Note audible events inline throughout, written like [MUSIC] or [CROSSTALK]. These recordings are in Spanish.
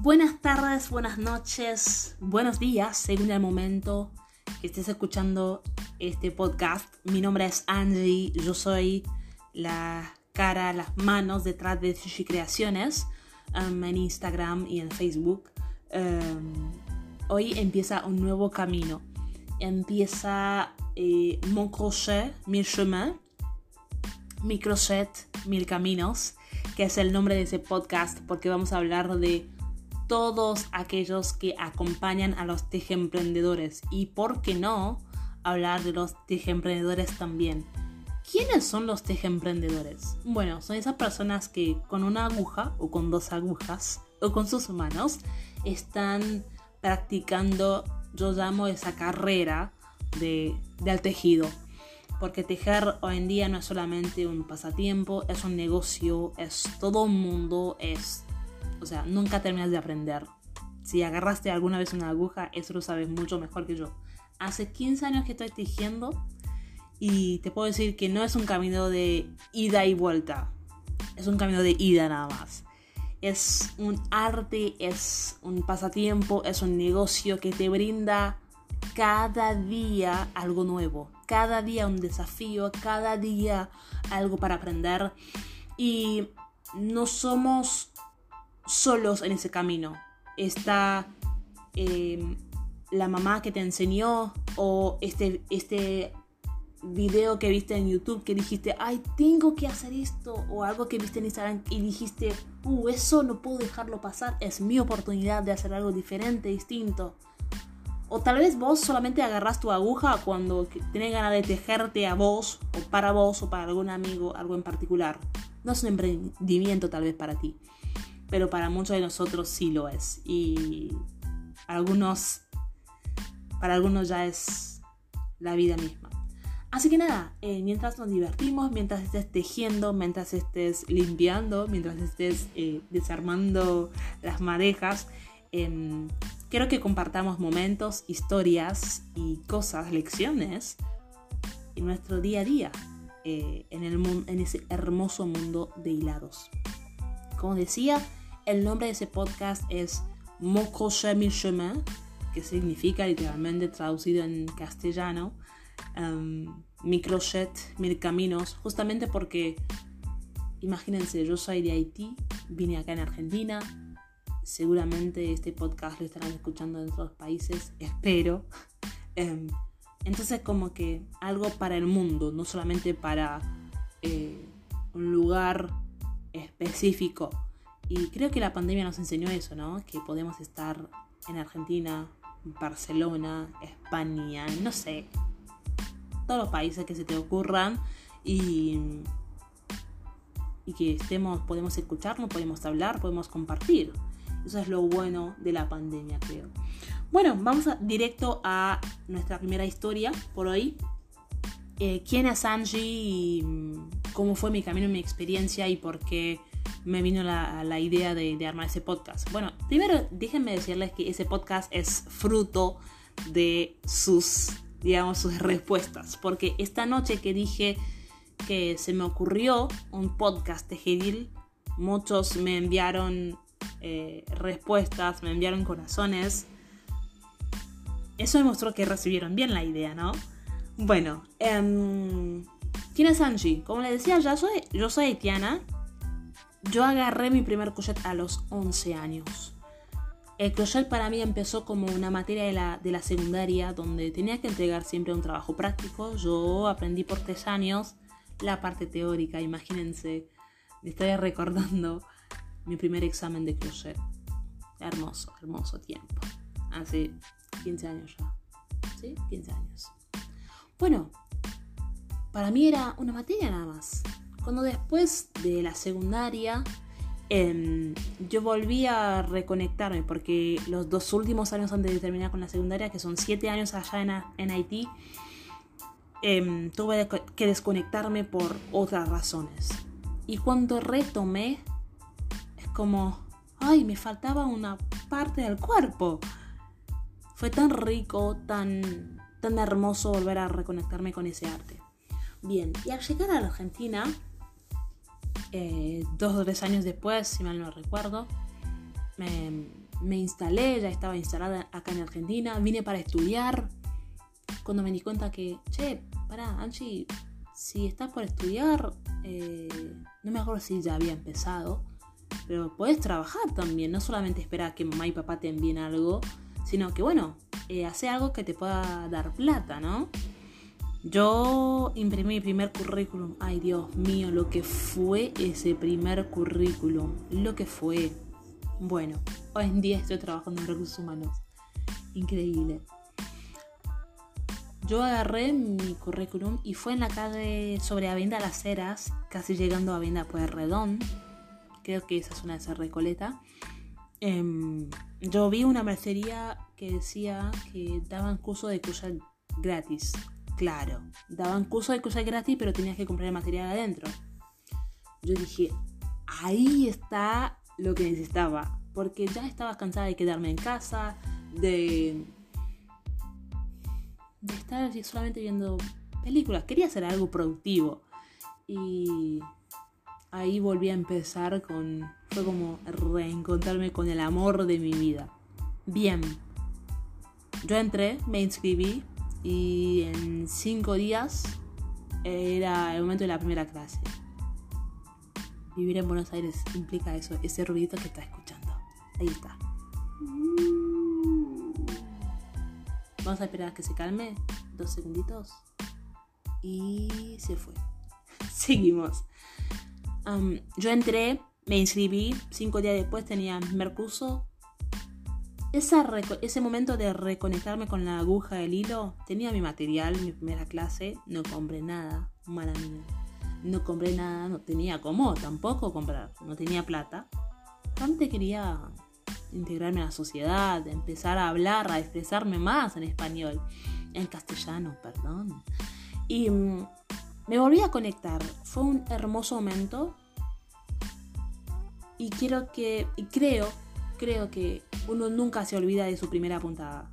Buenas tardes, buenas noches, buenos días, según el momento que estés escuchando este podcast. Mi nombre es Angie, yo soy la cara, las manos detrás de Sushi Creaciones um, en Instagram y en Facebook. Um, hoy empieza un nuevo camino. Empieza eh, Mon Crochet, Mil Chemins, Mi Crochet, Mil Caminos, que es el nombre de ese podcast porque vamos a hablar de todos aquellos que acompañan a los emprendedores y, ¿por qué no?, hablar de los emprendedores también. ¿Quiénes son los emprendedores? Bueno, son esas personas que con una aguja o con dos agujas o con sus manos están practicando, yo llamo esa carrera de, del tejido. Porque tejer hoy en día no es solamente un pasatiempo, es un negocio, es todo un mundo, es o sea, nunca terminas de aprender. Si agarraste alguna vez una aguja, eso lo sabes mucho mejor que yo. Hace 15 años que estoy tejiendo y te puedo decir que no es un camino de ida y vuelta. Es un camino de ida nada más. Es un arte, es un pasatiempo, es un negocio que te brinda cada día algo nuevo, cada día un desafío, cada día algo para aprender. Y no somos solos en ese camino. Está em, la mamá que te enseñó o este, este video que viste en YouTube que dijiste, ay, tengo que hacer esto, o algo que viste en Instagram y dijiste, uh, eso no puedo dejarlo pasar, es mi oportunidad de hacer algo diferente, distinto. O tal vez vos solamente agarras tu aguja cuando tenés ganas de tejerte a vos, o para vos, o para algún amigo, algo en particular. No es un emprendimiento tal vez para ti pero para muchos de nosotros sí lo es. Y algunos, para algunos ya es la vida misma. Así que nada, eh, mientras nos divertimos, mientras estés tejiendo, mientras estés limpiando, mientras estés eh, desarmando las madejas, em, quiero que compartamos momentos, historias y cosas, lecciones en nuestro día a día, eh, en, el, en ese hermoso mundo de hilados. Como decía, el nombre de ese podcast es Mon crochet mille chemins, que significa literalmente traducido en castellano, um, mi crochet mil caminos, justamente porque, imagínense, yo soy de Haití, vine acá en Argentina, seguramente este podcast lo estarán escuchando en otros países, espero. [LAUGHS] Em, entonces como que algo para el mundo, no solamente para eh, un lugar específico. Y creo que la pandemia nos enseñó eso, ¿no? Que podemos estar en Argentina, Barcelona, España, no sé, todos los países que se te ocurran y, y que estemos, podemos escucharnos, podemos hablar, podemos compartir. Eso es lo bueno de la pandemia, creo. Bueno, vamos a, directo a nuestra primera historia por hoy. Eh, ¿Quién es Angie y cómo fue mi camino, mi experiencia y por qué me vino la, idea de, armar ese podcast? Bueno, primero déjenme decirles que ese podcast es fruto de sus, digamos, sus respuestas. Porque esta noche que dije que se me ocurrió un podcast de Gedil, muchos me enviaron eh, respuestas, me enviaron corazones. Eso demostró que recibieron bien la idea, ¿no? Bueno, em, ¿quién es Angie? Como les decía, ya soy, yo soy haitiana yo agarré mi primer crochet a los 11 años. El crochet para mí empezó como una materia de la, de la secundaria donde tenía que entregar siempre un trabajo práctico. Yo aprendí por tres años la parte teórica, imagínense. Me estoy recordando mi primer examen de crochet. Hermoso, hermoso tiempo. Hace 15 años ya. ¿Sí? 15 años. Bueno, para mí era una materia nada más. Cuando después de la secundaria em, yo volví a reconectarme porque los dos últimos años antes de terminar con la secundaria, que son siete años allá en, en Haití, em, tuve que desconectarme por otras razones. Y cuando retomé, es como, ay, me faltaba una parte del cuerpo. Fue tan rico, tan, tan hermoso volver a reconectarme con ese arte. Bien, y al llegar a la Argentina, eh, dos o tres años después, si mal no recuerdo, me, me instalé, ya estaba instalada acá en Argentina, vine para estudiar. Cuando me di cuenta que, che, para, Angie, si estás por estudiar, eh, no me acuerdo si ya había empezado, pero puedes trabajar también, no solamente esperar a que mamá y papá te envíen algo, sino que, bueno, eh, hace algo que te pueda dar plata, ¿no? Yo imprimí mi primer currículum. Ay, Dios mío, lo que fue ese primer currículum. Lo que fue. Bueno, hoy en día estoy trabajando en recursos humanos. Increíble. Yo agarré mi currículum y fue en la calle sobre Avenida Las Heras, casi llegando a Avenida Pueyrredón. Creo que esa es una de esas Recoleta. Em, yo vi una mercería que decía que daban curso de cuya gratis Claro, daban curso de cosas gratis, pero tenías que comprar el material adentro. Yo dije, ahí está lo que necesitaba, porque ya estaba cansada de quedarme en casa, de, de estar solamente viendo películas. Quería hacer algo productivo. Y ahí volví a empezar con... Fue como reencontrarme con el amor de mi vida. Bien. Yo entré, me inscribí, y en cinco días era el momento de la primera clase. Vivir en Buenos Aires implica eso, ese ruidito que está escuchando. Ahí está. Vamos a esperar a que se calme. Dos segunditos. Y se fue. [LAUGHS] Seguimos. yo entré, me inscribí. Cinco días después tenía mi primer curso ese momento de reconectarme con la aguja del hilo, tenía mi material, mi primera clase, no compré nada, mala mía. No compré nada, no tenía cómo tampoco comprar, no tenía plata. Realmente quería integrarme a la sociedad, empezar a hablar, a expresarme más en español, en castellano, perdón. Y mm, me volví a conectar. Fue un hermoso momento. Y quiero que, y creo creo que uno nunca se olvida de su primera puntada.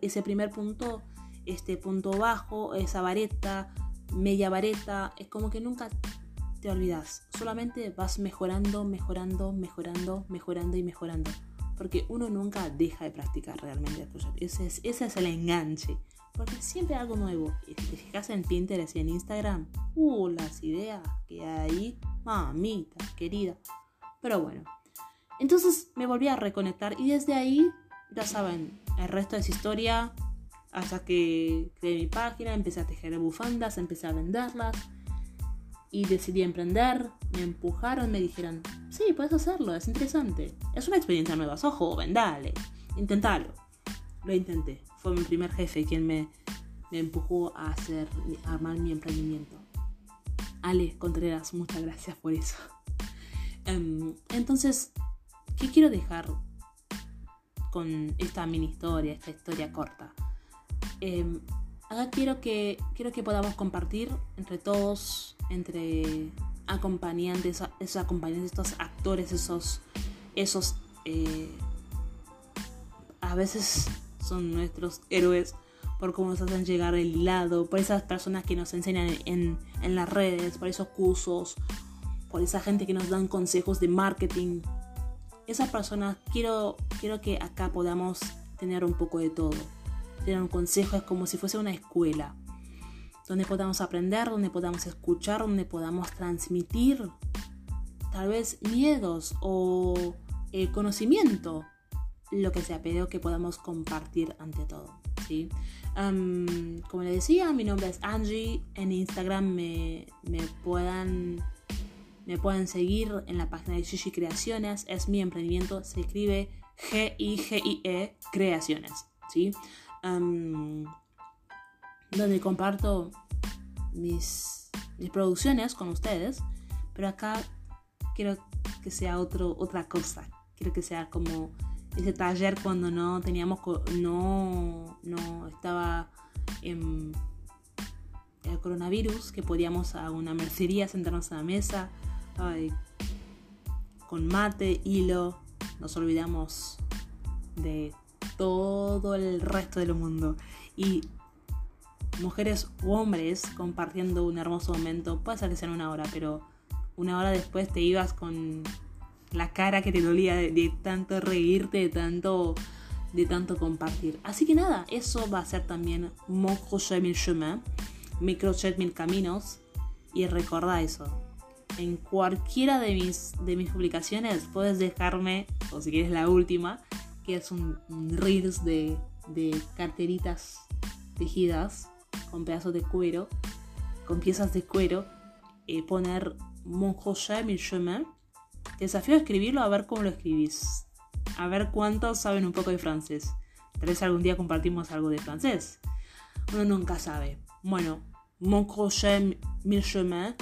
Ese primer punto, este punto bajo, esa vareta, media vareta, es como que nunca te olvidas. Solamente vas mejorando, mejorando, mejorando, mejorando y mejorando. Porque uno nunca deja de practicar realmente Ese es, ese es el enganche. Porque siempre hay algo nuevo. Y si te fijas en Pinterest y en Instagram, uh, las ideas que hay ahí, mamita, querida. Pero bueno, entonces me volví a reconectar y desde ahí, ya saben, el resto es historia. Hasta que creé mi página, empecé a tejer bufandas, empecé a venderlas y decidí emprender. Me empujaron, me dijeron, sí, puedes hacerlo, es interesante. Es una experiencia nueva, sos joven, dale, intentalo. Lo intenté. Fue mi primer jefe quien me, me empujó a hacer, a armar mi emprendimiento. Ale Contreras, muchas gracias por eso. Em, entonces, ¿Qué quiero dejar con esta mini historia, esta historia corta? Em, acá quiero que, quiero que podamos compartir entre todos, entre acompañantes, esos acompañantes, estos actores, esos, esos eh, a veces son nuestros héroes por cómo nos hacen llegar el lado, por esas personas que nos enseñan en, en las redes, por esos cursos, por esa gente que nos dan consejos de marketing, esas personas, quiero, quiero que acá podamos tener un poco de todo. Tener un consejo es como si fuese una escuela, donde podamos aprender, donde podamos escuchar, donde podamos transmitir tal vez miedos o eh, conocimiento, lo que sea, pero que podamos compartir ante todo. ¿sí? como le decía, mi nombre es Angie, en Instagram me, me puedan me pueden seguir en la página de Gigi Creaciones, es mi emprendimiento, se escribe G-I-G-I-E Creaciones, ¿sí? donde comparto mis, mis producciones con ustedes, pero acá quiero que sea otro, otra cosa, quiero que sea como ese taller cuando no teníamos, no, no estaba el coronavirus, que podíamos a una mercería sentarnos a la mesa, Con mate, hilo, nos olvidamos de todo el resto del mundo. Y mujeres u hombres compartiendo un hermoso momento, puede ser que sea una hora, pero una hora después te ibas con, la cara que te dolía de, tanto reírte, de tanto, de tanto compartir. Así que nada, eso va a ser también Mon crochet mil chemin, mi mil caminos. Y recuerda eso. En cualquiera de mis, de mis publicaciones puedes dejarme, o si quieres la última, que es un, reels de, de carteritas tejidas con pedazos de cuero, con piezas de cuero, eh, poner Mon crochet mil chemin te desafío a escribirlo a ver cómo lo escribís. A ver cuántos saben un poco de francés. Tal vez algún día compartimos algo de francés. Uno nunca sabe. Bueno, Mon crochet mil chemins,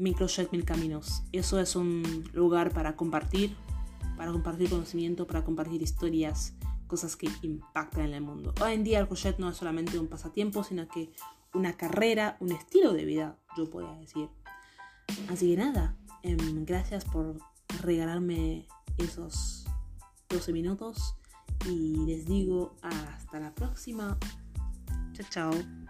mi crochet mil caminos. Eso es un lugar para compartir, para compartir conocimiento, para compartir historias, cosas que impactan en el mundo. Hoy en día el crochet no es solamente un pasatiempo, sino que una carrera, un estilo de vida, yo podría decir. Así que nada, em, gracias por regalarme esos 12 minutos y les digo hasta la próxima. Chao, chao.